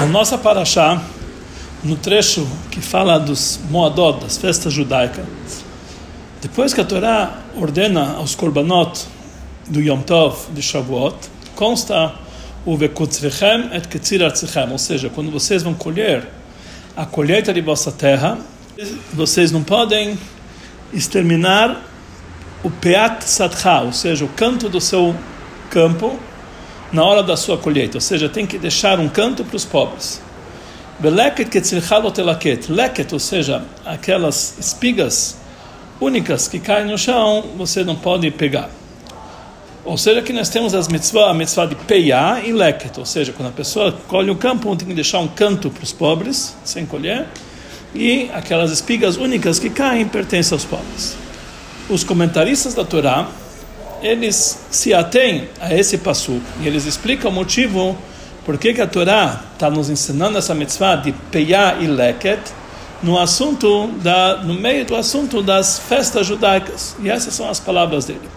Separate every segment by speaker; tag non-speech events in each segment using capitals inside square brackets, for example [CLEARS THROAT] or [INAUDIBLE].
Speaker 1: Na nossa paraxá, no trecho que fala dos Moadot, das festas judaicas, depois que a Torá ordena aos korbanot do Yom Tov de Shavuot, consta o Vekutzrechem et Ketzir ou seja, quando vocês vão colher a colheita de vossa terra, vocês não podem exterminar o Peat Satcha, ou seja, o canto do seu campo, na hora da sua colheita, ou seja, tem que deixar um canto para os pobres. Leket, ou seja, aquelas espigas únicas que caem no chão, você não pode pegar. Ou seja, que nós temos as mitzvah, a mitzvah de peiá e leket, ou seja, quando a pessoa colhe o campo, tem que deixar um canto para os pobres, sem colher, e aquelas espigas únicas que caem pertencem aos pobres. Os comentaristas da Torá eles se atêm a esse passo e eles explicam o motivo por que, que a Torá está nos ensinando essa mitzvah de Peyá e Leket no assunto da, no meio do assunto das festas judaicas. E essas são as palavras dele.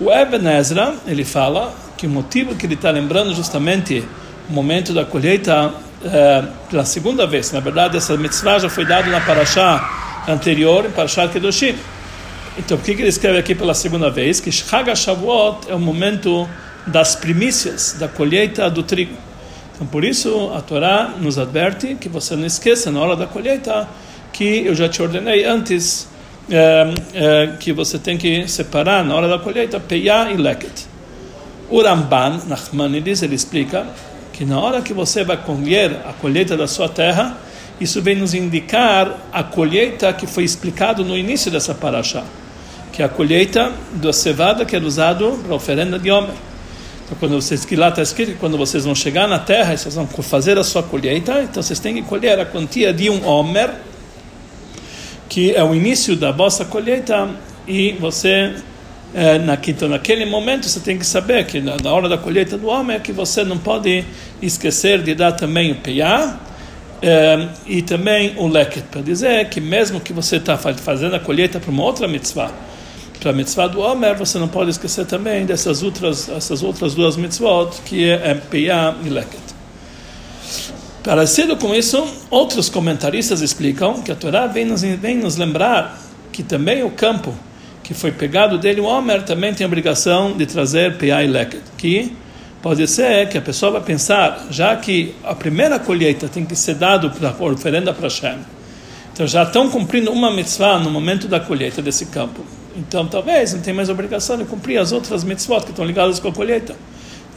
Speaker 1: O Eben Ezra, ele fala que o motivo que ele está lembrando justamente o momento da colheita é, pela segunda vez, na verdade essa mitzvah já foi dada na Parashá anterior, em Parashá Kedoshim, então, por que ele escreve aqui pela segunda vez? Que Chag Shavuot é o momento das primícias, da colheita do trigo. Então, por isso, a Torá nos adverte que você não esqueça, na hora da colheita, que eu já te ordenei antes, é, é, que você tem que separar, na hora da colheita, Peyá e Leket. O Ramban, Nachmanides, ele explica que na hora que você vai colher a colheita da sua terra, isso vem nos indicar a colheita que foi explicado no início dessa paraxá que é a colheita da cevada que é usado para a oferenda de homem. Então, quando vocês que lá está escrito que quando vocês vão chegar na terra, vocês vão fazer a sua colheita, então vocês têm que colher a quantia de um homer, que é o início da vossa colheita, e você é, na, então, naquele momento você tem que saber que na, na hora da colheita do homem é que você não pode esquecer de dar também o peiá é, e também o leket, para dizer que mesmo que você está fazendo a colheita para uma outra mitzvah, para a mitzvah do Omer, você não pode esquecer também dessas outras, essas outras duas mitzvot, que é Piyah e Leket. Parecido com isso, outros comentaristas explicam que a Torá vem nos, vem nos lembrar que também o campo que foi pegado dele, o Omer, também tem a obrigação de trazer Piyah e Leket, que pode ser que a pessoa vai pensar, já que a primeira colheita tem que ser dado para oferenda para Hashem, então já estão cumprindo uma mitzvah no momento da colheita desse campo. Então talvez não tenha mais obrigação de cumprir as outras mitzvot que estão ligadas com a colheita.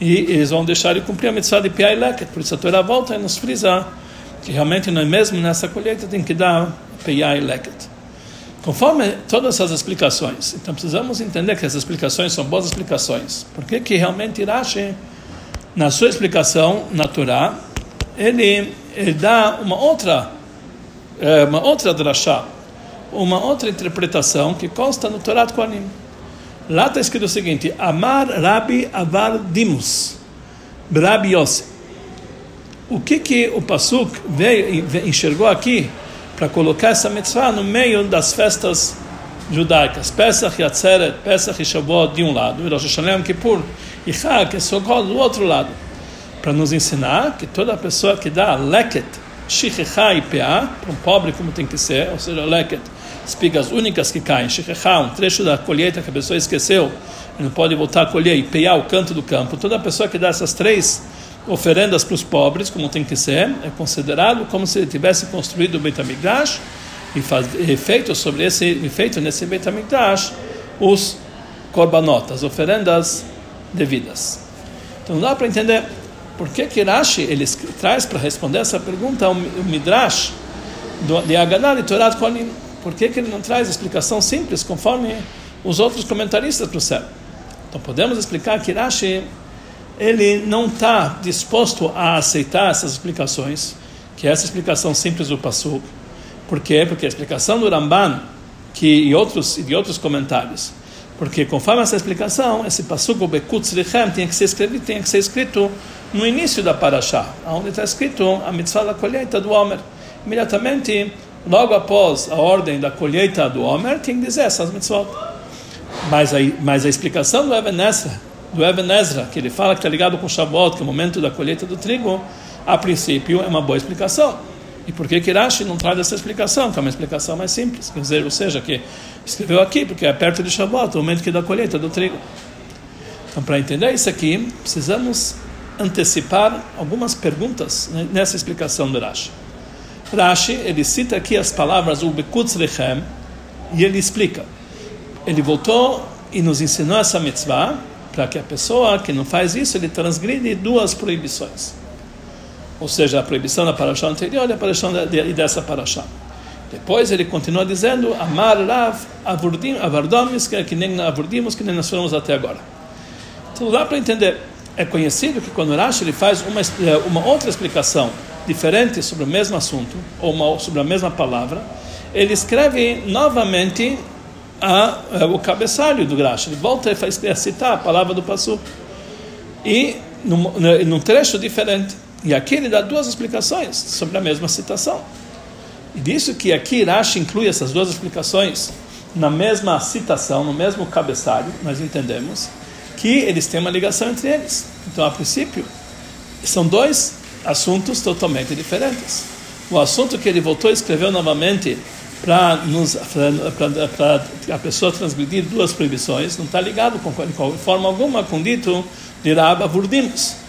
Speaker 1: E eles vão deixar de cumprir a mitzvah de Piai Leket. Por isso a Torá volta e nos frisa que realmente não é mesmo nessa colheita tem que dar Piai Leket. Conforme todas essas explicações, então precisamos entender que essas explicações são boas explicações. Por que realmente Rashi, na sua explicação na Torá, ele, ele dá uma outra é, uma outra drachá, uma outra interpretação que consta no Torat Kohanim. Lá está escrito o seguinte: Amar Rabi Avar Dimus, Rabi Yosef. O que que o Pasuk veio, enxergou aqui para colocar essa mitzvah no meio das festas judaicas? Pesach e Atzeret, Pesach e Shavuot de um lado, e Rosh Hashanah Kippur e Chag e Sukkot do outro lado, para nos ensinar que toda pessoa que dá leket, shichechá e para um pobre como tem que ser, ou seja, leket, espigas únicas que caem, shichechá, um trecho da colheita que a pessoa esqueceu, não pode voltar a colher, e peá, o canto do campo. Toda pessoa que dá essas três oferendas para os pobres, como tem que ser, é considerado como se ele tivesse construído o Beit e, faz, feito sobre esse, feito nesse Beit os korbanot, as oferendas devidas. Então dá para entender por que que Rashi ele traz para responder essa pergunta o Midrash de Agadah e Torah Kohanim? Por que que ele não traz explicação simples conforme os outros comentaristas trouxeram? Então podemos explicar que Rashi ele não está disposto a aceitar essas explicações, que é essa explicação simples do Passuk. Por quê? Porque a explicação do Ramban que, e, outros, e de outros comentários porque conforme essa explicação, esse passuco Bekutz Lichem tinha que ser escrito, tinha que ser escrito no início da Parashá, onde está escrito a mitzvah da colheita do Homer. Imediatamente, logo após a ordem da colheita do Homer, tem que dizer essas mitzvot. Mas a, mas a explicação do Eben Ezra, do Eben Ezra, que ele fala que está ligado com o Shavuot, que é o momento da colheita do trigo, a princípio é uma boa explicação. E por que que Rashi não traz essa explicação, que é uma explicação mais simples? Quer dizer, ou seja, que escreveu aqui, porque é perto de Shavuot, o momento que dá a colheita do trigo. Então, para entender isso aqui, precisamos antecipar algumas perguntas né, nessa explicação do Rashi. Rashi, ele cita aqui as palavras Ubekutz Lechem, e ele explica. Ele voltou e nos ensinou essa mitzvah, para que a pessoa que não faz isso, ele transgride duas proibições ou seja, a proibição da paraxá anterior e a proibição de, dessa paraxá. Depois ele continua dizendo, Amar Rav Avardomis, que, que nem avurdimos, que nem nós falamos até agora. Então dá para entender. É conhecido que quando Rashi ele faz uma, eh, uma outra explicação diferente sobre o mesmo assunto, ou uma, sobre a mesma palavra, ele escreve novamente a, a, eh, o cabeçalho do Rashi. Ele volta a citar a palavra do Passu. E num, num trecho diferente. E aqui ele dá duas explicações sobre a mesma citação. E disso que aqui Rashi inclui essas duas explicações na mesma citação, no mesmo cabeçalho, nós entendemos que eles têm uma ligação entre eles. Então, a princípio, são dois assuntos totalmente diferentes. O assunto que ele voltou e escreveu novamente para a pessoa transgredir duas proibições não está ligado com, de forma alguma com dito de Rabba Vurdimus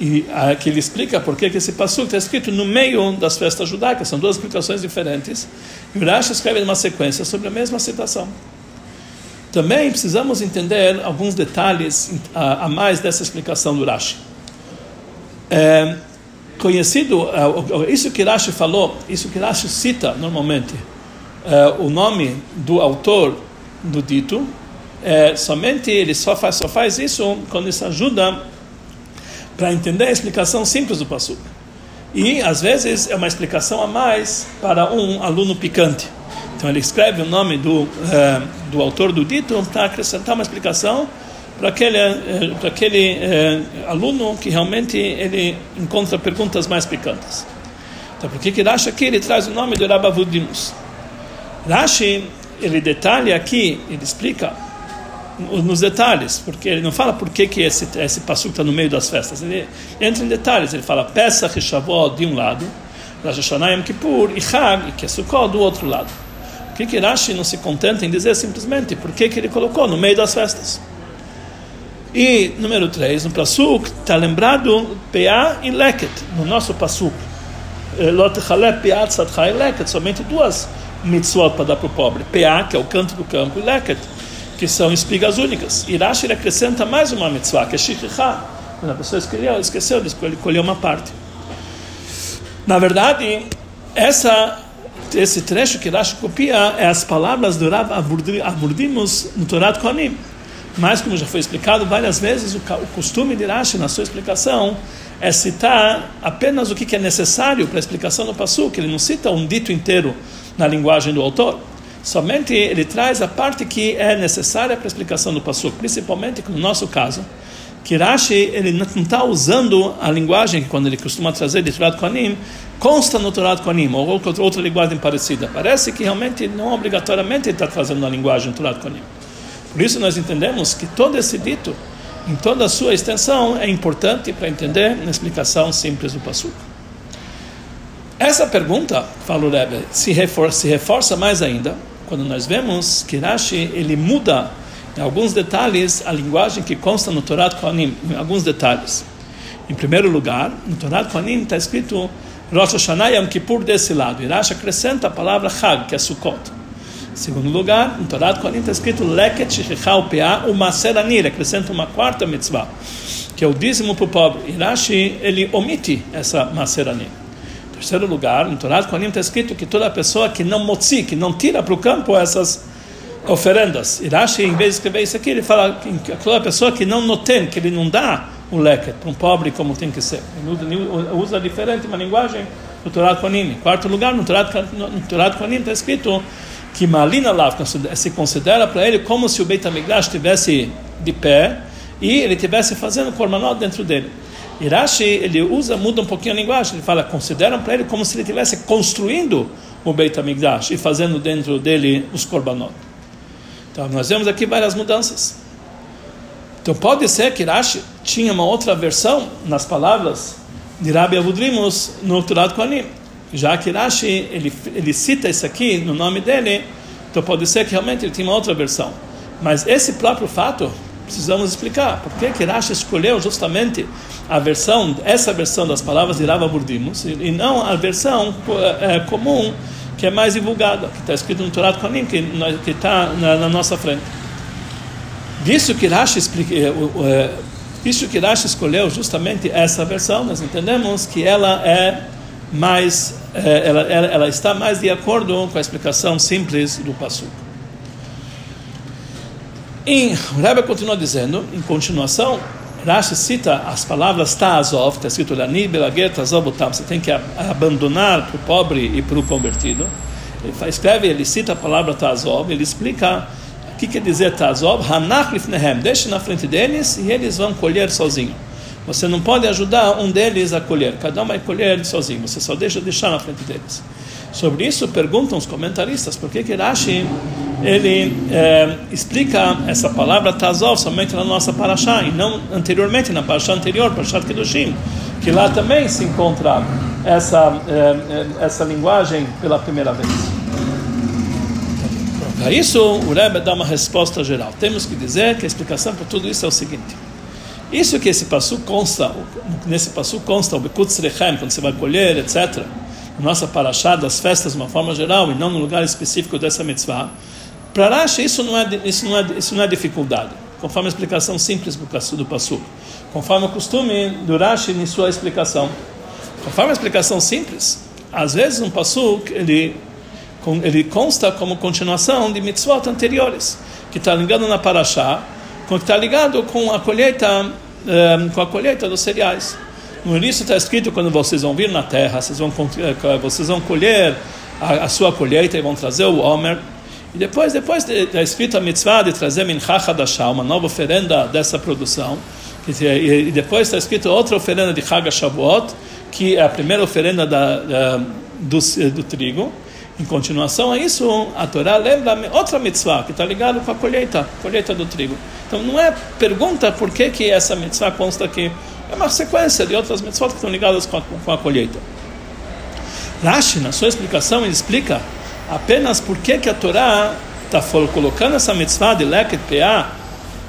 Speaker 1: e aqui ele explica por que esse passo está escrito no meio das festas judaicas, são duas explicações diferentes. E o Rashi escreve uma sequência sobre a mesma citação. Também precisamos entender alguns detalhes a mais dessa explicação do Rashi. É, conhecido, é, isso que Rashi falou, isso que Rashi cita normalmente, é, o nome do autor do dito, é, somente ele só faz, só faz isso quando isso ajuda para entender a explicação simples do Pasuk. E, às vezes, é uma explicação a mais para um aluno picante. Então, ele escreve o nome do, uh, do autor do dito para acrescentar uma explicação para aquele, uh, para aquele uh, aluno que realmente ele encontra perguntas mais picantes. Então, por que, que Rashi aqui ele traz o nome de Rabavudimus? Rashi, ele detalha aqui, ele explica nos detalhes, porque ele não fala por que, que esse, esse está no meio das festas. Ele entra em detalhes, ele fala Pesach e Shavuot de um lado, Rosh Hashanah Yom Kippur e Chag, que é do outro lado. Por que, que Rashi não se contenta em dizer simplesmente por que, que ele colocou no meio das festas? E, número 3, no Pasuk, está lembrado Peá e Leket, no nosso Pasuk. Eh, Lot Chalep, Peá, e Leket, somente duas mitzvot para dar para o pobre. Peá, que é o canto do campo, e Leket, que são espigas únicas. Rashi ele acrescenta mais uma mitzvah, que é Shichicha. Quando a pessoa escolheu, esqueceu de colher uma parte. Na verdade, essa, esse trecho que Rashi copia é as palavras do Rav Avurdimus no Torah Kohanim. Mas, como já foi explicado várias vezes, o, costume de Rashi, na sua explicação, é citar apenas o que é necessário para a explicação do Passu, que ele não cita um dito inteiro na linguagem do autor. Somente ele traz a parte que é necessária para a explicação do Passuk, principalmente no nosso caso, que Rashi ele não está usando a linguagem que quando ele costuma trazer de Torah Kohanim, consta no Torah Kohanim, ou outra linguagem parecida. Parece que realmente não obrigatoriamente ele está trazendo a linguagem do Torah Kohanim. Por isso nós entendemos que todo esse dito, em toda a sua extensão, é importante para entender a explicação simples do Passuk. Essa pergunta, fala o Rebbe, se reforça, se reforça mais ainda quando nós vemos que Rashi ele muda em alguns detalhes a linguagem que consta no Torá Kohanim, em alguns detalhes. Em primeiro lugar, no Torá Kohanim está escrito Rosh Hashanah Yom Kippur desse lado. E Rashi acrescenta a palavra Chag, que é Sukkot. Em segundo lugar, no Torá Kohanim está escrito Leket Shechichau Peah Umaseranir, acrescenta uma quarta mitzvah, que é o dízimo para o pobre. E Rashi ele omite essa Maseranir terceiro lugar, no Torá Kohanim está escrito que toda pessoa que não motzi, que não tira para o campo essas oferendas. Irashi, em vez de escrever isso aqui, ele fala que toda pessoa que não notem, que ele não dá o leket para um pobre como tem que ser. Ele usa, diferente uma linguagem no Torá Kohanim. Em quarto lugar, no Torá, Torá Kohanim está escrito que Malina Lav se considera para ele como se o Beit HaMikdash estivesse de pé e ele estivesse fazendo korbanot dentro dele. Irashi, ele usa, muda um pouquinho a linguagem, ele fala, consideram para ele como se ele estivesse construindo o Beit HaMikdash e fazendo dentro dele os korbanot. Então, nós vemos aqui várias mudanças. Então, pode ser que Irashi tinha uma outra versão nas palavras de Rabi Avudrimus no Turat Koanim. Já que Rashi, ele, ele cita isso aqui no nome dele, então pode ser que realmente ele tinha uma outra versão. Mas esse próprio fato, precisamos explicar. Por que, que Rashi escolheu justamente a versão, essa versão das palavras de Rav Avudrimus, e não a versão é, comum, que é mais divulgada, que está escrito no Turat Koanim, que está na, na nossa frente. Disso que Rashi explica, isso que Rashi escolheu justamente essa versão, nós entendemos que ela é mais, é, ela, ela, ela está mais de acordo com a explicação simples do Passuco. E o Rebbe continua dizendo, em continuação, Rashi cita as palavras Ta'azov, está escrito Lani, Belager, Ta'azov, Utam, você tem que abandonar para o pobre e para o convertido. Ele escreve, ele cita a palavra Ta'azov, ele explica que quer dizer Tazov? Hanach lifnehem, deixe na frente deles e eles vão colher sozinho. Você não pode ajudar um deles a colher, cada um vai colher sozinho, você só deixa deixar na frente deles. Sobre isso perguntam os comentaristas por que que Rashi ele é, explica essa palavra Tazov somente na nossa Parashá e não anteriormente na Parashá anterior, Parashat Kedushim, que lá também se encontra essa, é, essa linguagem pela primeira vez. Para isso, o Rebbe dá uma resposta geral. Temos que dizer que a explicação para tudo isso é o seguinte. Isso que esse passo consta, nesse passo consta o Bekutz Rechem, quando você vai colher, etc., nossa paraxá das festas de uma forma geral e não no lugar específico dessa mitzvah, para Rashi isso não é isso não é isso não é dificuldade, conforme a explicação simples do passo, conforme o costume do Rashi em sua explicação, conforme a explicação simples, às vezes um passo ele ele consta como continuação de mitzvot anteriores, que está ligado na Parashá, que está ligado com a colheita, um, eh, com a colheita dos cereais. No início está escrito quando vocês vão vir na terra, vocês vão, eh, vocês vão colher a, a sua colheita e vão trazer o Homer. E depois, depois está escrito a mitzvah de trazer mincha hadashah, uma nova oferenda dessa produção. E depois está escrito outra oferenda de Chag Shavuot, que é a primeira oferenda da, da do, do trigo. Em continuação a isso, a Torá lembra outra mitzvah que está ligada com a colheita, colheita do trigo. Então não é pergunta por que, que essa mitzvah consta aqui, é uma sequência de outras mitzvot que estão ligadas com a, com a colheita. Rashi, na sua explicação, ele explica apenas por que, que a Torá está colocando essa mitzvah de Leket PA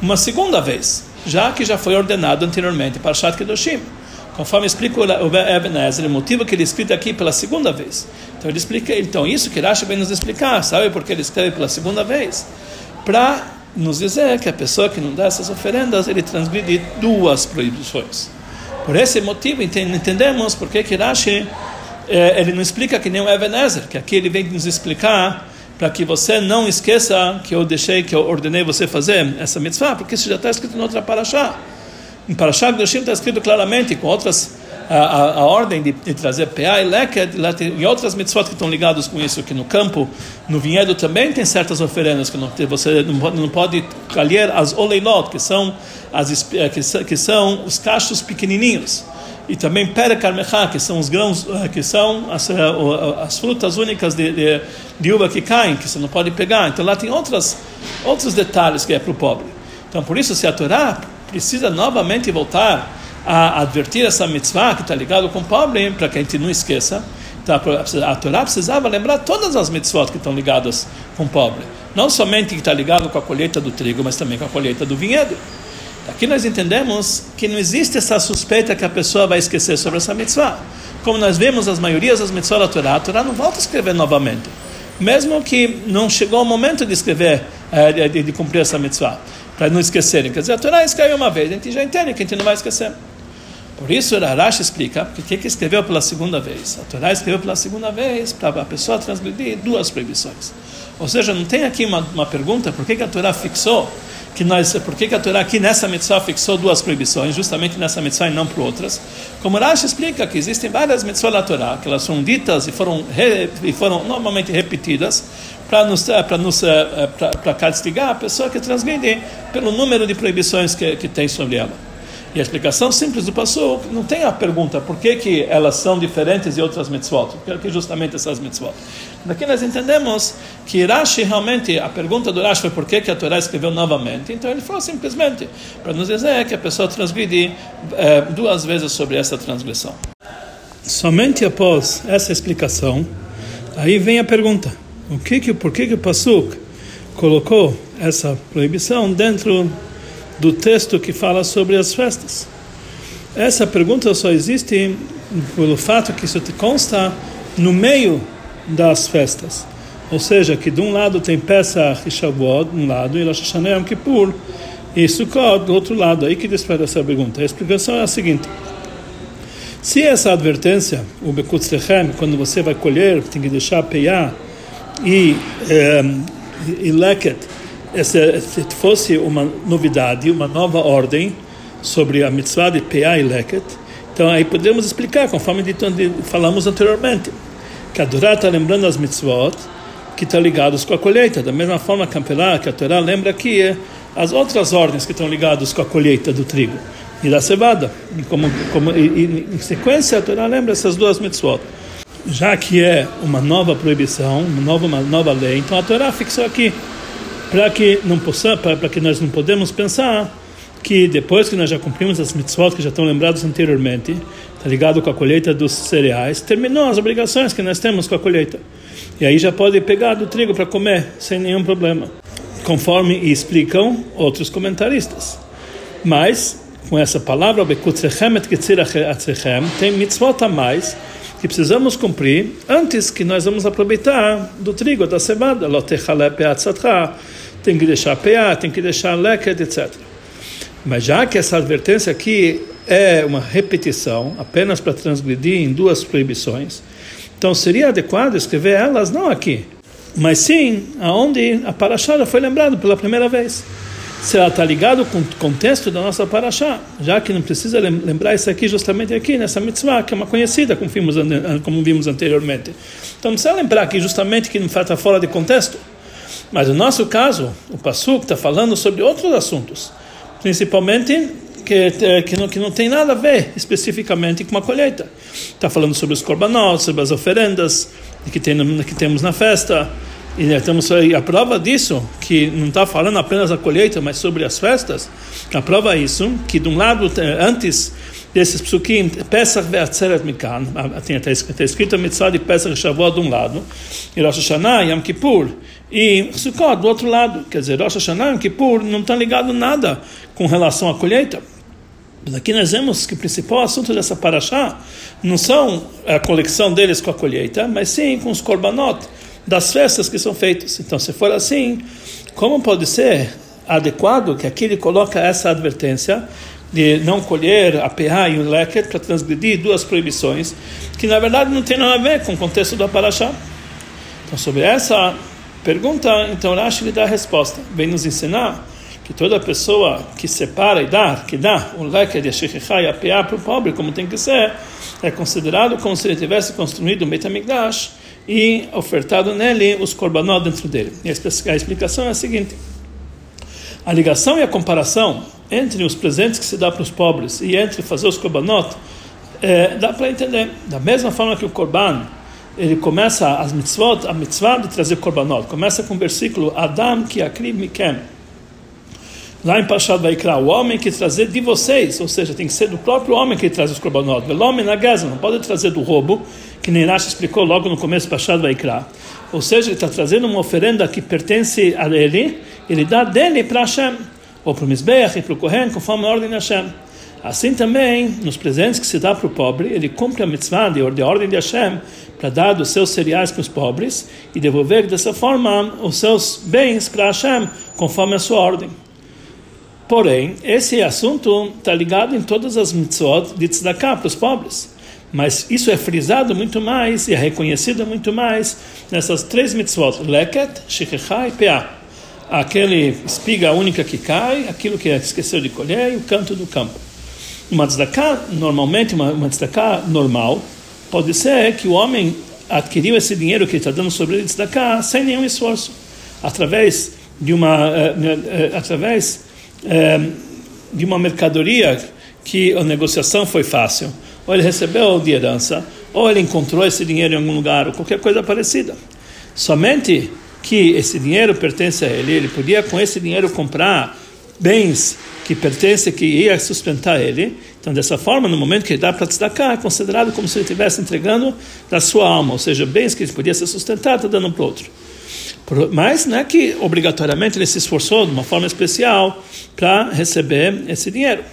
Speaker 1: uma segunda vez, já que já foi ordenado anteriormente para Shat Kedoshim. Conforme explica o Ebenezer, o motivo que ele escreve aqui pela segunda vez. Então ele explica, então isso que Rashi vem nos explicar, sabe por que ele escreve pela segunda vez? Para nos dizer que a pessoa que não dá essas oferendas, ele transgride duas proibições. Por esse motivo, entendemos por que Rashi eh, ele não explica que nem o Ebenezer, que aqui ele vem nos explicar para que você não esqueça que eu deixei, que eu ordenei você fazer essa mitzvah, porque isso já está escrito em outra paraxá. Em Parashat Kedoshim está escrito claramente, com outras a, a, a ordem de, de, trazer PA e Leket, e outras mitzvot que estão ligados com isso, que no campo, no vinhedo também tem certas oferendas que não, você não pode, colher as oleilot, que são, as, que, que são os cachos pequenininhos e também pere carmechá, que são os grãos, eh, que são as, eh, as frutas únicas de, de, de, uva que caem, que você não pode pegar. Então lá tem outras, outros detalhes que é para o pobre. Então por isso, se a Torá precisa novamente voltar a advertir essa mitzvah que está ligado com o pobre, para que a gente não esqueça. Então, a Torá precisava lembrar todas as mitzvot que estão ligadas com o pobre. Não somente que está ligado com a colheita do trigo, mas também com a colheita do vinhedo. Aqui nós entendemos que não existe essa suspeita que a pessoa vai esquecer sobre essa mitzvah. Como nós vemos as maiorias das mitzvot da Torá, a Torá não volta a escrever novamente. Mesmo que não chegou o momento de escrever, eh, de, cumprir essa mitzvah para não esquecerem. Quer dizer, a Torá escreveu uma vez, a gente já entende que a gente não vai esquecer. Por isso, Arash explica porque que escreveu pela segunda vez. A Torá escreveu pela segunda vez para a pessoa transgredir duas proibições. Ou seja, não tem aqui uma, uma pergunta por que, que a Torá fixou que nós, por que, que a Torá aqui nessa mitzvah fixou duas proibições, justamente nessa mitzvah e não por outras? Como Rashi explica que existem várias mitzvot da Torá, que elas são ditas e foram, re, e foram normalmente repetidas, para nos para nos para castigar a pessoa que transgride pelo número de proibições que, que tem sobre ela. E a explicação simples do passo não tem a pergunta por que, que elas são diferentes de outras mitzvot, porque justamente essas mitzvot. Daqui nós entendemos que Rashi realmente, a pergunta do Rashi foi por que, que a Torá escreveu novamente, então ele falou simplesmente para nos dizer que a pessoa transgride é, duas vezes sobre essa transgressão. somente após essa explicação, aí vem a pergunta: o que que, por que que o Pasuk colocou essa proibição dentro do texto que fala sobre as festas? Essa pergunta só existe pelo fato que isso consta no meio das festas. Ou seja, que de um lado tem Pesach e Shavuot, de um lado, e Rosh Hashanah Yom Kippur, e Sukkot, do outro lado. Aí que desperta essa pergunta. A explicação é a seguinte. Se essa advertência, o Bekutz Lechem, quando você vai colher, tem que deixar peiar e, um, e leket, se fosse uma novidade, uma nova ordem sobre a mitzvah de peiar e leket, então aí podemos explicar, conforme falamos anteriormente, que a Torá está lembrando as mitzvot que estão ligados com a colheita, da mesma forma que a Torá lembra aqui as outras ordens que estão ligadas com a colheita do trigo e da cevada. E como, como, e, e, em sequência, a Torá lembra essas duas mitzvot. Já que é uma nova proibição, uma nova, uma nova lei, então a Torá fixou aqui para que não possa, para que nós não podemos pensar que depois que nós já cumprimos as mitzvot que já estão lembrados anteriormente, está ligado com a colheita dos cereais, terminou as obrigações que nós temos com a colheita. E aí já pode pegar do trigo para comer sem nenhum problema, conforme explicam outros comentaristas. Mas com essa palavra, tem mitzvot a mais que precisamos cumprir antes que nós vamos aproveitar do trigo, da cevada. Tem que deixar peá, tem que deixar leket, etc. Mas já que essa advertência aqui é uma repetição, apenas para transgredir em duas proibições, então seria adequado escrever elas não aqui, mas sim aonde a paraxá foi lembrado pela primeira vez se ela está ligada com o contexto da nossa paraxá, já que não precisa lembrar isso aqui justamente aqui, nessa mitzvah, que é uma conhecida, como vimos, como vimos anteriormente. Então não precisa lembrar aqui justamente que não está fora de contexto. Mas no nosso caso, o Passuk está falando sobre outros assuntos, principalmente que, que, não, que não tem nada a ver especificamente com a colheita. Está falando sobre os korbanot, sobre as oferendas que, tem, que temos na festa, e temos a prova disso, que não está falando apenas da colheita, mas sobre as festas, a prova é isso, que de um lado, antes desses psukim, Pesach ve'atzeret mikan, está escrito a mitzvah de Pesach Shavuot de um lado, e Rosh Hashanah, Yom Kippur, e Sukkot do outro lado. Quer dizer, Rosh Hashanah e Yom Kippur não estão ligados nada com relação à colheita. Mas aqui nós vemos que o principal assunto dessa paraxá não são a coleção deles com a colheita, mas sim com os korbanot, das festas que são feitas. Então, se for assim, como pode ser adequado que aqui ele coloca essa advertência de não colher a PA e o leket para transgredir duas proibições que na verdade não tem nada a ver com o contexto da paraxá. Então, sobre essa pergunta, então Rashi lhe dá a resposta. Vem nos ensinar que toda pessoa que separa e dá, que dá o leket e a shechichá e a PA para o pobre, como tem que ser, é considerado como se ele tivesse construído um Betamigdash e ofertado nele os korbanot dentro dele. E a explicação é a seguinte: a ligação e a comparação entre os presentes que se dá para os pobres e entre fazer os korbanot é, dá para entender. Da mesma forma que o korban ele começa as mitzvot, a mitzvah de trazer korbanot, começa com o versículo Adam ki akrib mikem. Lá em Pashat Vaikra, o homem que trazer de vocês, ou seja, tem que ser do próprio homem que traz os korbanot. O homem na não pode trazer do roubo, que nem Rashi explicou logo no começo do Pashat Vaikra. Ou seja, ele está trazendo uma oferenda que pertence a ele, ele dá dele para Hashem, ou para o Mizbeach e para o Kohen, conforme a ordem de Hashem. Assim também, nos presentes que se dá para o pobre, ele cumpre a mitzvah de ordem de Hashem para dar dos seus cereais para os pobres e devolver dessa forma os seus bens para Hashem, conforme a sua ordem. Porém, esse assunto está ligado em todas as mitzvot de tzedakah para os pobres. Mas isso é frisado muito mais e é reconhecido muito mais nessas três mitzvot: leket, shekecha e peah. Aquele espiga única que cai, aquilo que esqueceu de colher e o canto do campo. Uma tzedakah, normalmente, uma, uma tzedakah normal, pode ser que o homem adquiriu esse dinheiro que está dando sobre ele tzedakah sem nenhum esforço, através de uma, uh, uh, através de uma mercadoria que a negociação foi fácil, ou ele recebeu de herança, ou ele encontrou esse dinheiro em algum lugar, ou qualquer coisa parecida. Somente que esse dinheiro pertence a ele, ele podia com esse dinheiro comprar bens que pertencem, que ia sustentar ele, Então, dessa forma, no momento que ele dá para tzedakah, é considerado como se ele estivesse entregando da sua alma, ou seja, bens que ele podia ser sustentado, está dando para o outro. Mas não é que obrigatoriamente ele se esforçou de uma forma especial para receber esse dinheiro.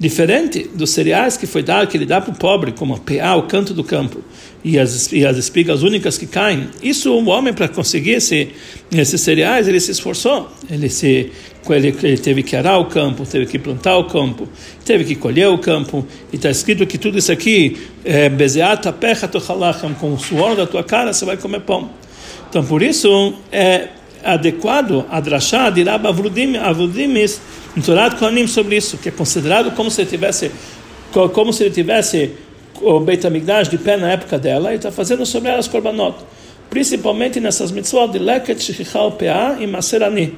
Speaker 1: Diferente dos cereais que foi dado, que ele dá para o pobre, como a PA, o canto do campo, e as, e as espigas únicas que caem, isso o homem, para conseguir esse, esses cereais, ele se esforçou. Ele, se, ele, ele teve que arar o campo, teve que plantar o campo, teve que colher o campo, e está escrito que tudo isso aqui, é, bezeata pecha com o suor da tua cara, você vai comer pão. Então, por isso, é adequado a drachá de Rabba Avrudimis, em Torah Kohanim, sobre isso, que é considerado como se ele tivesse, como se ele tivesse o Beit HaMikdash de pé na época dela, e está fazendo sobre elas korbanot, principalmente nessas mitzvot de Leket, Shechichal, Peah e Maserani,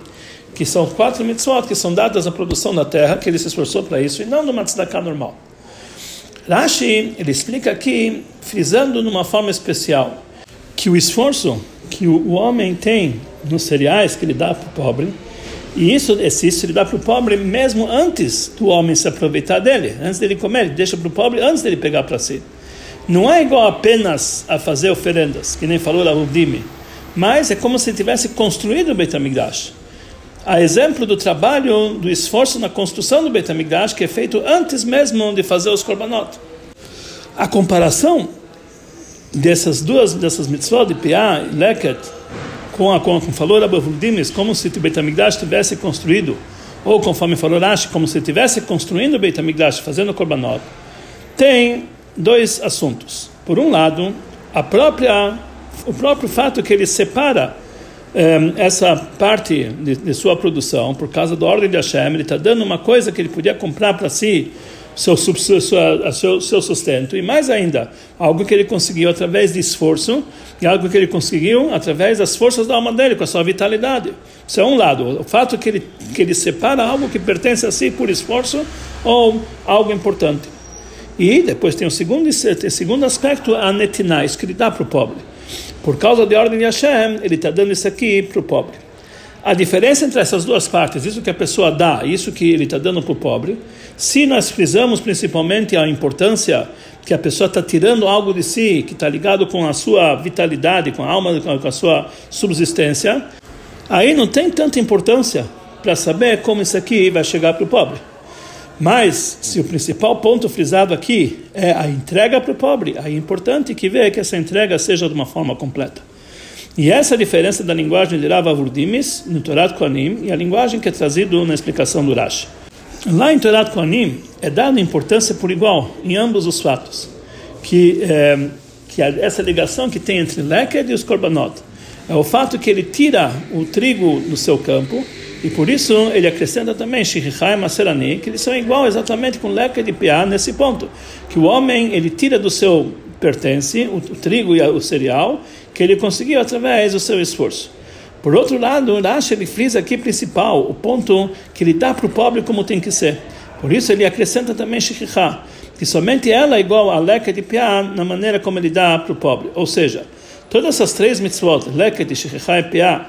Speaker 1: que são quatro mitzvot que são dadas à produção da terra, que ele se esforçou para isso, e não numa tzedakah normal. Rashi, ele explica aqui, frisando numa forma especial, que o esforço que o homem tem nos cereais que ele dá para o pobre, e isso, esse, isso ele dá para o pobre mesmo antes do homem se aproveitar dele, antes dele comer, ele deixa para o pobre antes dele pegar para si. Não é igual apenas a fazer oferendas, que nem falou a Rudime, mas é como se tivesse construído o Beit HaMikdash. A exemplo do trabalho, do esforço na construção do Beit HaMikdash, que é feito antes mesmo de fazer os korbanot. A comparação dessas duas dessas mitzvot de Pia e Leket, com a como falou Rabbi Dimes, como se o Beit HaMikdash tivesse construído, ou conforme falou Rashi, como se tivesse construindo o Beit HaMikdash, fazendo o Korbanot, tem dois assuntos. Por um lado, a própria o próprio fato que ele separa um, eh, essa parte de, de, sua produção por causa da ordem de Hashem, ele está dando uma coisa que ele podia comprar para si seu, seu, seu sustento, e mais ainda, algo que ele conseguiu através de esforço, e algo que ele conseguiu através das forças da alma dele, com a sua vitalidade. Isso é um lado. O fato que ele, que ele separa algo que pertence a si por esforço ou algo importante. E depois tem o segundo, segundo aspecto, a netinais, que ele dá para o pobre. Por causa da ordem de Hashem, ele está dando isso aqui para o pobre. A diferença entre essas duas partes, isso que a pessoa dá isso que ele está dando para o pobre, se nós frisamos principalmente a importância que a pessoa está tirando algo de si, que está ligado com a sua vitalidade, com a alma, com a sua subsistência, aí não tem tanta importância para saber como isso aqui vai chegar para o pobre. Mas, se o principal ponto frisado aqui é a entrega para o pobre, aí é importante que veja que essa entrega seja de uma forma completa. E essa é a diferença da linguagem de Rav Avurdimis no Torat Kohanim e a linguagem que é trazido na explicação do Rashi. Lá em Torat Kohanim é dada importância por igual em ambos os fatos, que, é, que essa ligação que tem entre Leked e os Korbanot é o fato que ele tira o trigo do seu campo e por isso ele acrescenta também Shichichai e Maserani, que eles são igual exatamente com Leked e Piá nesse ponto, que o homem ele tira do seu pertence, o, o trigo e o cereal, que ele conseguiu através do seu esforço. Por outro lado, Rashi ele frisa aqui principal, o ponto que ele dá para o pobre como tem que ser. Por isso ele acrescenta também Shechichá, que somente ela é igual a Leket e Piá na maneira como ele dá para o pobre. Ou seja, todas essas três mitzvot, Leket, Shechichá e Piá,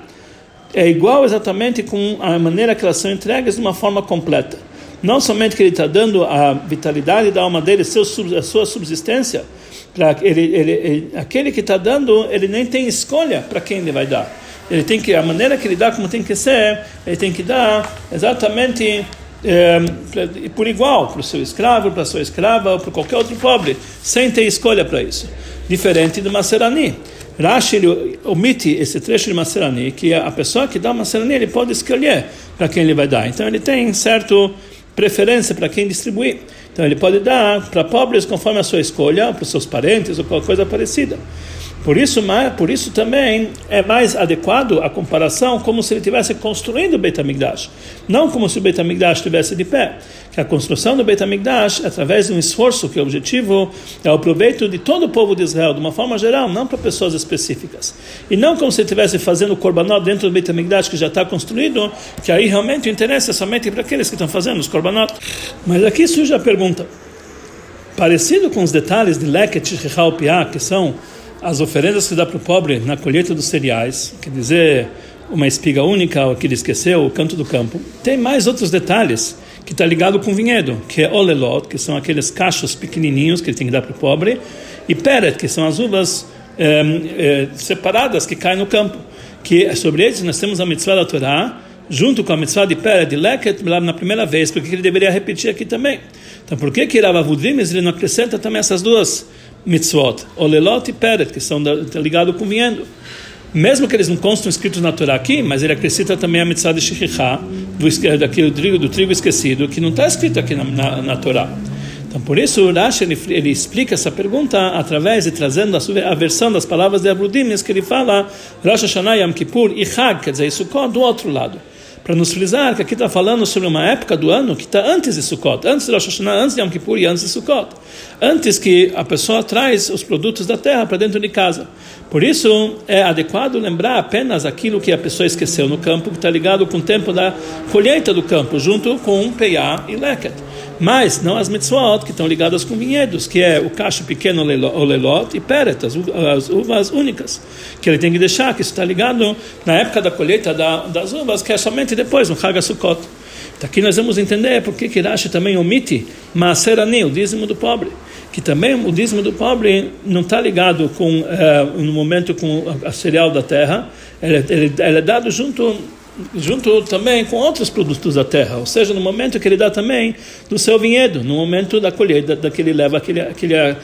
Speaker 1: é igual exatamente com a maneira que elas são entregues de uma forma completa. Não somente que ele está dando a vitalidade da alma dele, a sua subsistência, para ele, ele, ele, aquele que está dando, ele nem tem escolha para quem ele vai dar. Ele tem que a maneira que ele dá, como tem que ser, ele tem que dar exatamente é, por igual para o seu escravo, para a sua escrava ou para qualquer outro pobre, sem ter escolha para isso. Diferente do Maserani. Rashi ele omite esse trecho de Maserani, que a pessoa que dá Maserani ele pode escolher para quem ele vai dar. Então ele tem certo preferência para quem distribuir. Então ele pode dar para pobres conforme a sua escolha, para os seus parentes ou qualquer coisa parecida. Por isso, por isso também é mais adequado a comparação como se ele estivesse construindo o Beit HaMikdash, não como se o Beit HaMikdash estivesse de pé. Que a construção do Beit HaMikdash, através de um esforço que o objetivo é o proveito de todo o povo de Israel, de uma forma geral, não para pessoas específicas. E não como se estivesse fazendo o korbanot dentro do Beit HaMikdash que já está construído, que aí realmente o interesse é somente para aqueles que estão fazendo os korbanot. Mas aqui surge a pergunta, parecido com os detalhes de Leket Shechal Piah, que são as oferendas que dá para o pobre na colheita dos cereais, quer dizer, uma espiga única, o que ele esqueceu, o canto do campo. Tem mais outros detalhes que está ligado com vinhedo, que é olelot, que são aqueles cachos pequenininhos que ele tem que dar para o pobre, e peret, que são as uvas é, é, separadas que caem no campo. Que sobre eles nós temos a mitzvah da Torá, junto com a mitzvah de peret, de leket, na primeira vez, porque ele deveria repetir aqui também. Então, por que que Ravavudimes ele não acrescenta também essas duas mitzvot, olelot e peret, que são tá ligados com vinhedo? mesmo que eles não constam escritos na Torá aqui, mas ele acrescenta também a mitzvah de Shechichá, do, daquele trigo, do trigo esquecido, que não está escrito aqui na, na, na Torá. Então, por isso, o Rashi ele, ele, explica essa pergunta através de trazendo a, a versão das palavras de Abrudim, que ele fala Rosh Hashanah Yom Kippur e Chag, quer dizer, isso do outro lado para nos frisar que aqui está falando sobre uma época do ano que está antes de Sukkot, antes de Rosh Hashanah, antes de Yom Kippur e antes de Sukkot, antes que a pessoa traz os produtos da terra para dentro de casa. Por isso é adequado lembrar apenas aquilo que a pessoa esqueceu no campo, que está ligado com o tempo da colheita do campo, junto com Peiá e Leket mas não as mitzvot que estão ligadas com vinhedos, que é o cacho pequeno olelot e peret, as, as uvas únicas, que ele tem que deixar, que isso está ligado na época da colheita da, das uvas, que é somente depois, no Haga Sukkot. Então, aqui nós vamos entender por que Kirashi também omite Maaserani, o dízimo do pobre que também o dízimo do pobre não está ligado com uh, no momento com a cereal da terra, ele, ele, ele é dado junto junto também com outros produtos da terra, ou seja, no momento que ele dá também do seu vinhedo, no momento da colheita, da que ele leva aquele, aquele, eh,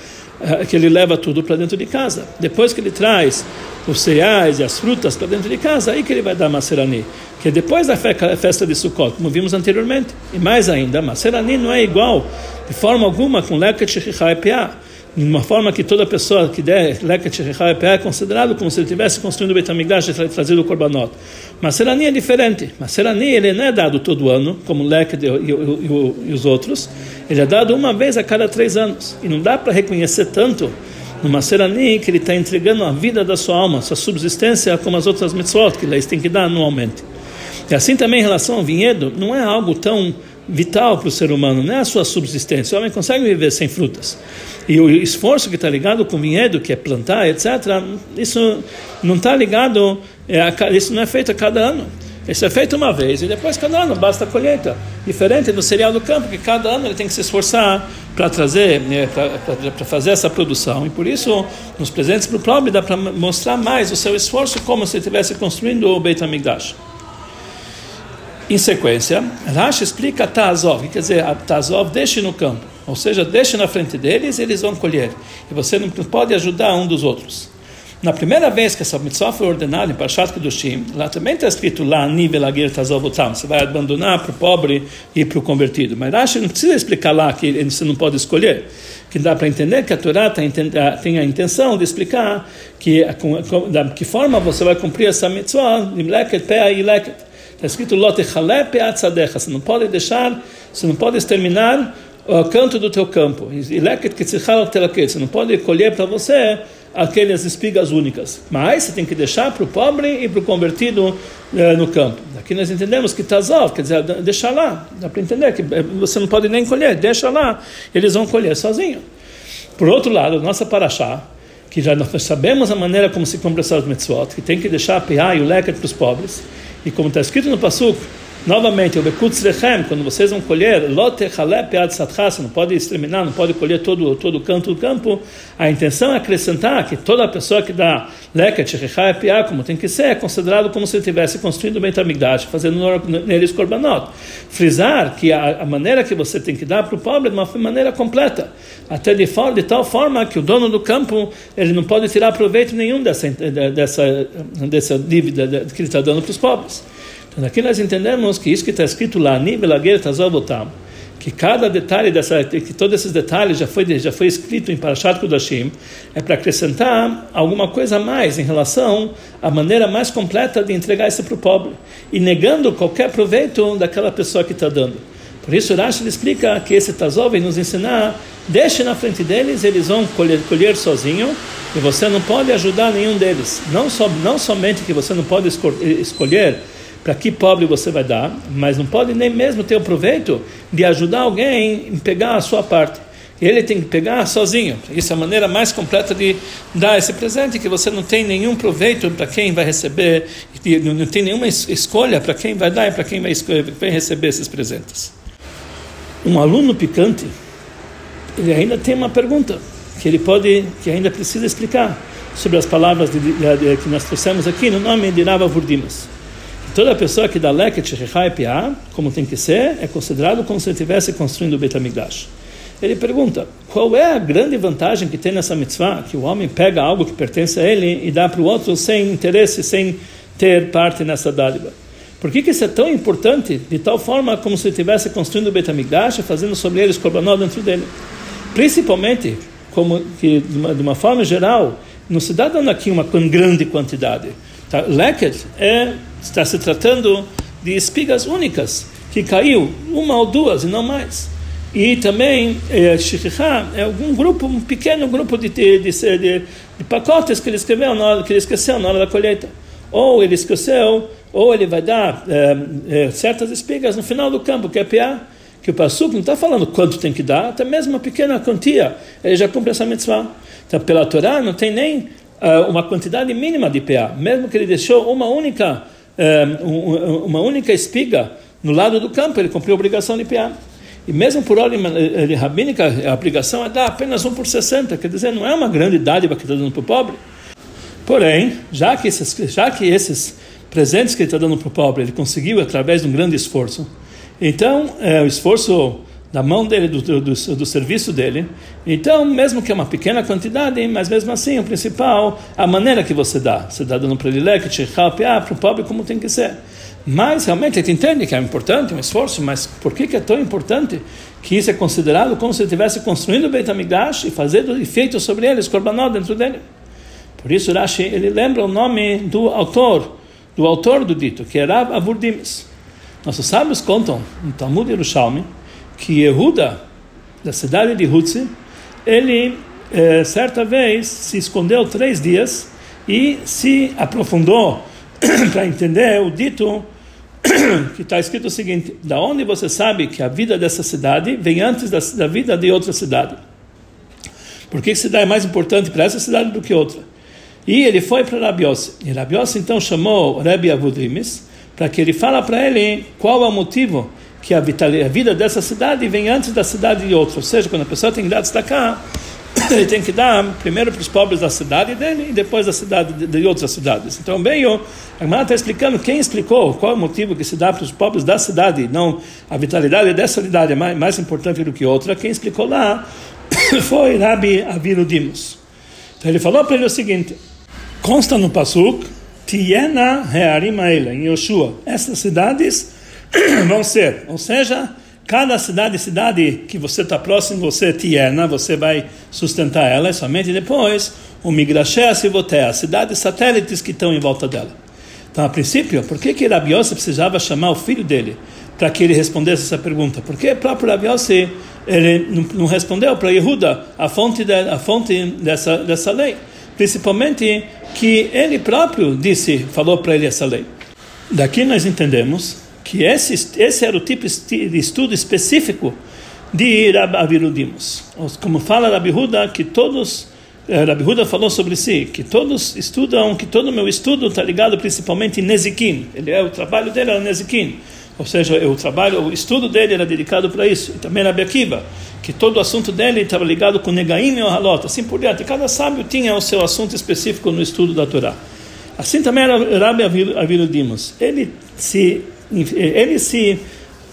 Speaker 1: que ele leva tudo para dentro de casa. Depois que ele traz os cereais e as frutas para dentro de casa, aí que ele vai dar macerani, que é depois da festa de Sukkot, como vimos anteriormente. E mais ainda, macerani não é igual de forma alguma com leket shechichai peah de uma forma que toda pessoa que der leket é considerado como se ele estivesse construindo o Betamigdash e trazido o Korbanot. Mas Serani é diferente. Mas Serani ele não é dado todo ano, como leket e, e, e, os outros. Ele é dado uma vez a cada três anos. E não dá para reconhecer tanto no Maserani que ele está entregando a vida da sua alma, sua subsistência, como as outras mitzvot que eles têm que dar anualmente. E assim também em relação ao vinhedo, não é algo tão vital para o ser humano, não é a sua subsistência. O homem consegue viver sem frutas. E o esforço que está ligado com o vinhedo, que é plantar, etc., isso não está ligado, é, isso não é feito a cada ano. Isso é feito uma vez e depois cada ano basta a colheita. Diferente do cereal do campo, que cada ano ele tem que se esforçar para trazer, né, para fazer essa produção. E por isso, nos presentes para o pobre, dá para mostrar mais o seu esforço como se estivesse construindo o Beit HaMikdash. Em sequência, Rashi explica Tazov, que quer dizer, Tazov deixe no campo, ou seja, deixe na frente deles e eles vão colher. E você não pode ajudar um dos outros. Na primeira vez que essa mitzvah foi ordenada em Parshat Kedushim, lá também está escrito lá, Nivelagir Tazovotam, você vai abandonar para o pobre e para o convertido. Mas Rashi não precisa explicar lá que você não pode escolher. Que dá para entender que a Torá tem a intenção de explicar que, da que forma você vai cumprir essa mitzvah, Nimleket, Pea e Leket. Está escrito Você não pode deixar, você não pode exterminar o canto do teu campo. Você não pode colher para você aquelas espigas únicas. Mas você tem que deixar para o pobre e para o convertido eh, no campo. Aqui nós entendemos que Tazov, quer dizer, deixar lá. Dá para entender que eh, você não pode nem colher, deixa lá. Eles vão colher sozinho. Por outro lado, nossa paraxá, que já sabemos a maneira como se cumpre essas mitzvot, que tem que deixar a piá e o leket para os pobres. E como está escrito no Pasuk, novamente, o Bekutz Rechem, quando vocês vão colher, Lote Halep Ad Satchas, não pode exterminar, não pode colher todo, todo o canto do campo, a intenção é acrescentar que toda pessoa que dá Leket Shechai Piá, como tem que ser, é considerado como se tivesse construindo o Beit fazendo neles Korbanot. Frisar que a, a, maneira que você tem que dar para o pobre é de uma maneira completa, até de, for, de tal forma que o dono do campo ele não pode tirar proveito nenhum dessa, dessa, dessa dívida que ele está dando para os pobres. Então aqui nós entendemos que isso que está escrito lá, que cada detalhe dessa, que todos esses detalhes já foi já foi escrito em Parashat Kudashim, é para acrescentar alguma coisa a mais em relação à maneira mais completa de entregar isso para o pobre e negando qualquer proveito daquela pessoa que está dando. Por isso Rashi explica que esse Tazov vem nos ensinar, deixe na frente deles, eles vão colher, colher sozinho e você não pode ajudar nenhum deles. Não, só, não somente que você não pode escolher para que pobre você vai dar, mas não pode nem mesmo ter o proveito de ajudar alguém em pegar a sua parte. Ele tem que pegar sozinho. Isso é a maneira mais completa de dar esse presente, que você não tem nenhum proveito para quem vai receber, não tem nenhuma escolha para quem vai dar e para quem vai, receber esses presentes. um aluno picante, ele ainda tem uma pergunta que ele pode, que ainda precisa explicar sobre as palavras de, de, de, que nós trouxemos aqui no nome de Rava Vurdimas. Toda pessoa que dá leket, shechai, piá, como tem que ser, é considerado como se estivesse construindo o Betamigdash. Ele pergunta, qual é a grande vantagem que tem nessa mitzvah, que o homem pega algo que pertence a ele e dá para o outro sem interesse, sem ter parte nessa dádiva? Por que, que isso é tão importante, de tal forma como se estivesse construindo o Betamigdash, fazendo sobre eles korbanot dentro dele? Principalmente, como que de uma, de uma forma geral, não se dá dando aqui uma grande quantidade. Tá? Leket é, está se tratando de espigas únicas, que caiu uma ou duas e não mais. E também, é, é um grupo, um pequeno grupo de, de, de, de, pacotes que ele escreveu na hora, que ele esqueceu na hora da colheita. Ou ele esqueceu, ou ele vai dar é, é, certas espigas no final do campo, que é piar, que o Passuco não está falando quanto tem que dar, até mesmo uma pequena quantia, ele já cumpre essa mitzvah. Então, pela Torá, não tem nem uma quantidade mínima de PA, mesmo que ele deixou uma única, uh, uma única espiga no lado do campo, ele cumpriu a obrigação de PA. E mesmo por ordem rabínica, a obrigação é dar apenas 1 por 60, quer dizer, não é uma grande dádiva que está dando para o pobre. Porém, já que esses, já que esses presentes que ele está dando para o pobre, ele conseguiu através de um grande esforço, então é, o esforço da mão dele, do, do, do, serviço dele. Então, mesmo que é uma pequena quantidade, mas mesmo assim, o principal, a maneira que você dá. Você está dando para ele leque, para o pobre como tem que ser. Mas realmente ele entende que é importante, um esforço, mas por que, que é tão importante que isso é considerado como se ele estivesse construindo o Beit HaMikdash e fazendo efeito sobre eles, korbanot dentro dele? Por isso Rashi, ele lembra o nome do autor, do autor do dito, que era é Avurdimis. Nossos sábios contam no Talmud Yerushalmi que Yehuda, da cidade de Hutzi, ele é, certa vez se escondeu três dias e se aprofundou [CLEARS THROAT] para entender o dito [CLEARS THROAT] que está escrito o seguinte: da onde você sabe que a vida dessa cidade vem antes da, da vida de outra cidade? Por que cidade é mais importante para essa cidade do que outra? E ele foi para Rabiose. E Rabiose então chamou Rebbe Avudrimis para que ele fala para ele qual é o motivo que a, vida dessa cidade vem antes da cidade de outra. Ou seja, quando a pessoa tem que dar destacar, ele tem que dar primeiro para os pobres da cidade dele e depois da cidade de, de outras cidades. Então, bem, o a irmã está explicando quem explicou qual é o motivo que se dá para os pobres da cidade, não a vitalidade dessa cidade é mais, mais importante do que outra. Quem explicou lá [CLEARS THROAT] foi Rabi Avirudimus. Então, ele falou para ele o seguinte: consta no Pasuk, Tiena Rearim em Yoshua, essas cidades [CLEARS THROAT] vão ser, ou seja, cada cidade cidade que você está próximo, você tierna, você vai sustentar ela, e somente depois o Migrashé Sivoté, as cidades satélites que estão em volta dela. Então, a princípio, por que que Rabi precisava chamar o filho dele para que ele respondesse essa pergunta? Porque o próprio Rabi ele não respondeu para Yehuda a fonte, de, a fonte dessa, dessa lei. Principalmente que ele próprio disse, falou para ele essa lei. Daqui nós entendemos que esse, esse era o tipo de estudo específico de Rabirudimus. Como fala Rabi Huda, que todos, eh, Rabi Huda falou sobre si, que todos estudam, que todo o meu estudo está ligado principalmente em Nezikin. Ele é, o trabalho dele era Nezikin. Ou seja, o trabalho, o estudo dele era dedicado para isso. E também Rabi Akiva, que todo o assunto dele estava ligado com Negaim e Ohalot, assim por diante. Cada sábio tinha o seu assunto específico no estudo da Torá. Assim também era Rabi Avirudimus. Ele se ele se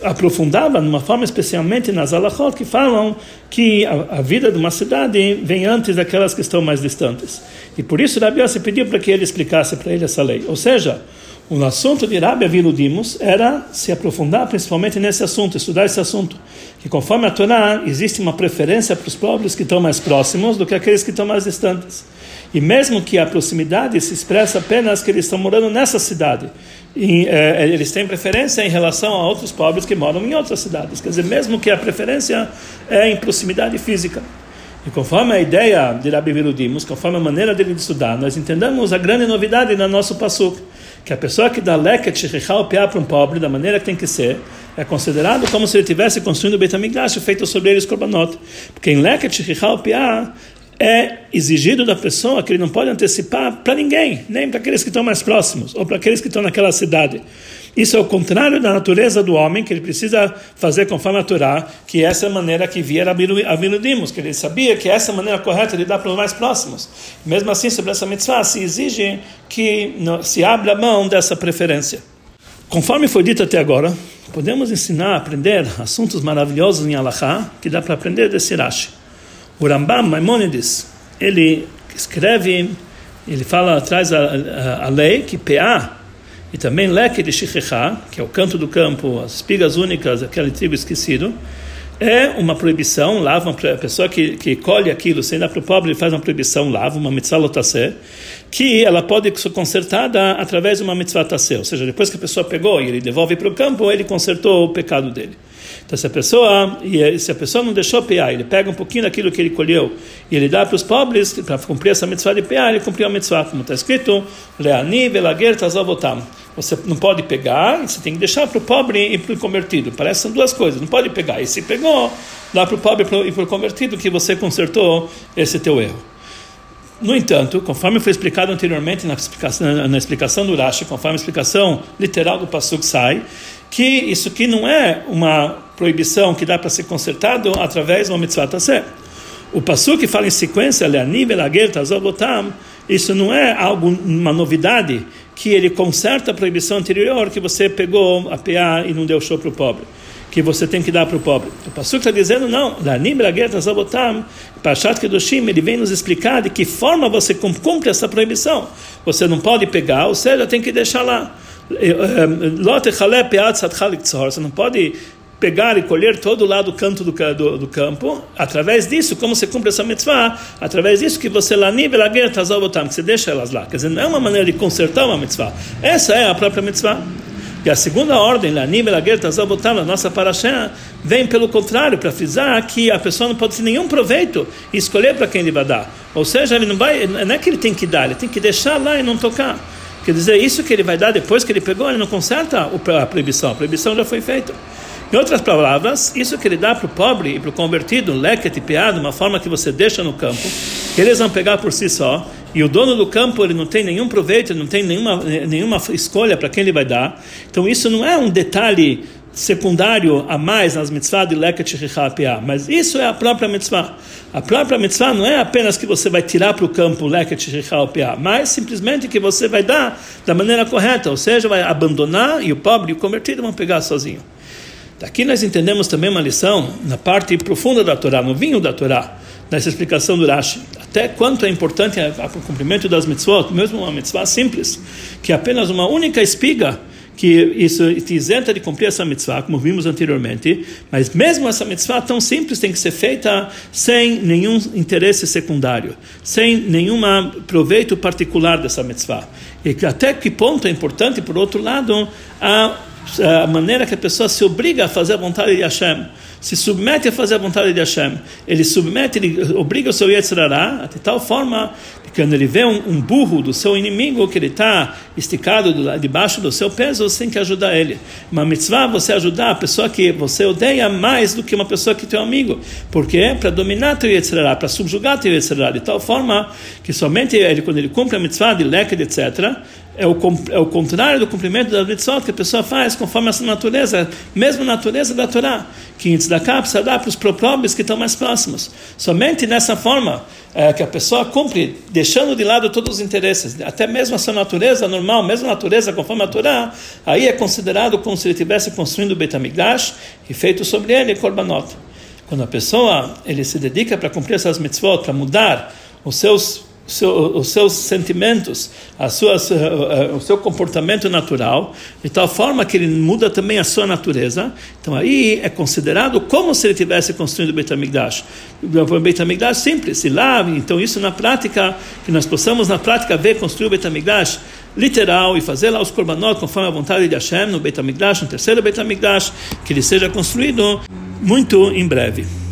Speaker 1: aprofundava de uma forma especialmente nas alachot que falam que a, a, vida de uma cidade vem antes daquelas que estão mais distantes. E por isso Rabi Yossi pediu para que ele explicasse para ele essa lei. Ou seja, o assunto de Rabi Aviludimos era se aprofundar principalmente nesse assunto, estudar esse assunto. Que conforme a Torá, existe uma preferência para os pobres que estão mais próximos do que aqueles que estão mais distantes. E mesmo que a proximidade se expressa apenas que eles estão morando nessa cidade, e, eh, eles têm preferência em relação a outros pobres que moram em outras cidades. Quer dizer, mesmo que a preferência é em proximidade física. E conforme a ideia de Rabi Virudimus, conforme a maneira dele de estudar, nós entendemos a grande novidade no nosso passuk, que a pessoa que dá leket shechal piá para um pobre, da maneira que tem que ser, é considerado como se ele estivesse construindo o Beit feito sobre eles korbanot. Porque em leket shechal piá é exigido da pessoa que ele não pode antecipar para ninguém, nem para aqueles que estão mais próximos, ou para aqueles que estão naquela cidade. Isso é o contrário da natureza do homem, que ele precisa fazer conforme a Torá, que essa é a maneira que via Abiludimos, que ele sabia que essa é a maneira correta de dar para os mais próximos. Mesmo assim, sobre essa mitzvah, se exige que se abra mão dessa preferência. Conforme foi dito até agora, podemos ensinar, aprender assuntos maravilhosos em Alahá, que dá para aprender desse Rashi. O Rambam Maimonides, ele escreve, ele fala, traz a, a, a lei que PA, e também leque de shichecha, que é o canto do campo, as espigas únicas, aquele trigo esquecido, é uma proibição, lava uma pessoa que, que colhe aquilo sem dar para o pobre, faz uma proibição, lava, uma mitzvah lotasé, que ela pode ser consertada através de uma mitzvah tassé, ou seja, depois que a pessoa pegou e ele devolve para o campo, ele consertou o pecado dele. Então, se a pessoa, e se a pessoa não deixou pear, ele pega um pouquinho daquilo que ele colheu e ele dá para os pobres, para cumprir essa mitzvah de pear, ele cumpriu a mitzvah, como está escrito, Leani, Velager, Tazavotam. Você não pode pegar, você tem que deixar para o pobre e para o convertido. Parece que são duas coisas. Não pode pegar. E se pegou, dá para o pobre e para o convertido que você consertou esse teu erro. No entanto, conforme foi explicado anteriormente na explicação, na explicação do Rashi, conforme a explicação literal do Pasuk sai, que isso aqui não é uma proibição que dá para ser consertado através de uma mitzvah tassé. O Pasuk fala em sequência, isso não é algo, uma novidade que ele conserta a proibição anterior que você pegou a PA e não deu show para o pobre que você tem que dar para o pobre. O Pasuk está dizendo, não, Pashat Kedoshim, ele vem nos explicar de que forma você cumpre essa proibição. Você não pode pegar, ou seja, tem que deixar lá. Você não pode pegar e colher todo lado do canto do, do, do, campo, através disso, como você cumpre essa mitzvah, através disso que você lá que você deixa elas lá. Quer dizer, não é uma maneira de consertar uma mitzvah. Essa é a própria mitzvah. E a segunda ordem, na nossa paraxá, vem pelo contrário, para frisar que a pessoa não pode ter nenhum proveito e escolher para quem ele vai dar. Ou seja, ele não vai, não é que ele tem que dar, ele tem que deixar lá e não tocar. Quer dizer, isso que ele vai dar depois que ele pegou, ele não conserta a proibição, a proibição já foi feita. Em outras palavras, isso que ele dá para o pobre e para o convertido, leque tipeado, uma forma que você deixa no campo, que eles vão pegar por si só, e o dono do campo ele não tem nenhum proveito, ele não tem nenhuma, nenhuma escolha para quem ele vai dar. Então isso não é um detalhe secundário a mais nas mitzvah de leket mas isso é a própria mitzvah. A própria mitzvah não é apenas que você vai tirar para o campo leket mas simplesmente que você vai dar da maneira correta, ou seja, vai abandonar e o pobre e o convertido vão pegar sozinho. Daqui nós entendemos também uma lição na parte profunda da Torá, no vinho da Torá, nessa explicação do Rashi. Até quanto é importante o cumprimento das mitzvot, mesmo uma mitzvah simples, que é apenas uma única espiga que isso te isenta de cumprir essa mitzvah, como vimos anteriormente, mas mesmo essa mitzvah tão simples tem que ser feita sem nenhum interesse secundário, sem nenhum proveito particular dessa mitzvah. E até que ponto é importante, por outro lado, a, a maneira que a pessoa se obriga a fazer a vontade de Hashem se submete a fazer a vontade de Hashem, ele submete, ele obriga o seu Yetzirará, de tal forma que quando ele vê um, um burro do seu inimigo que ele está esticado do, debaixo do seu peso, você tem que ajudar ele. Uma mitzvah você ajudar a pessoa que você odeia mais do que uma pessoa que é teu amigo. Por quê? Para dominar teu Yetzirará, para subjugar teu Yetzirará, de tal forma que somente ele, quando ele cumpre a mitzvah de leked, etc., é o, é o contrário do cumprimento da mitzvot que a pessoa faz conforme essa natureza, mesma natureza da Torá, que em tzedakah precisa dar para os próprios que estão mais próximos. Somente nessa forma é, que a pessoa cumpre, deixando de lado todos os interesses, até mesmo a sua natureza normal, mesmo a natureza conforme a Torá, aí é considerado como se ele estivesse construindo o Beit HaMikdash e feito sobre ele Korbanot. Quando a pessoa ele se dedica para cumprir essas mitzvot, para mudar os seus os seus sentimentos, as suas, o seu comportamento natural, de tal forma que ele muda também a sua natureza. Então aí é considerado como se ele tivesse construído o Beit HaMikdash. O Beit HaMikdash simples, e lá, então isso na prática, que nós possamos na prática ver construir o Beit HaMikdash literal e fazer lá os korbanot conforme a vontade de Hashem no Beit HaMikdash, no terceiro Beit HaMikdash, que ele seja construído muito em breve.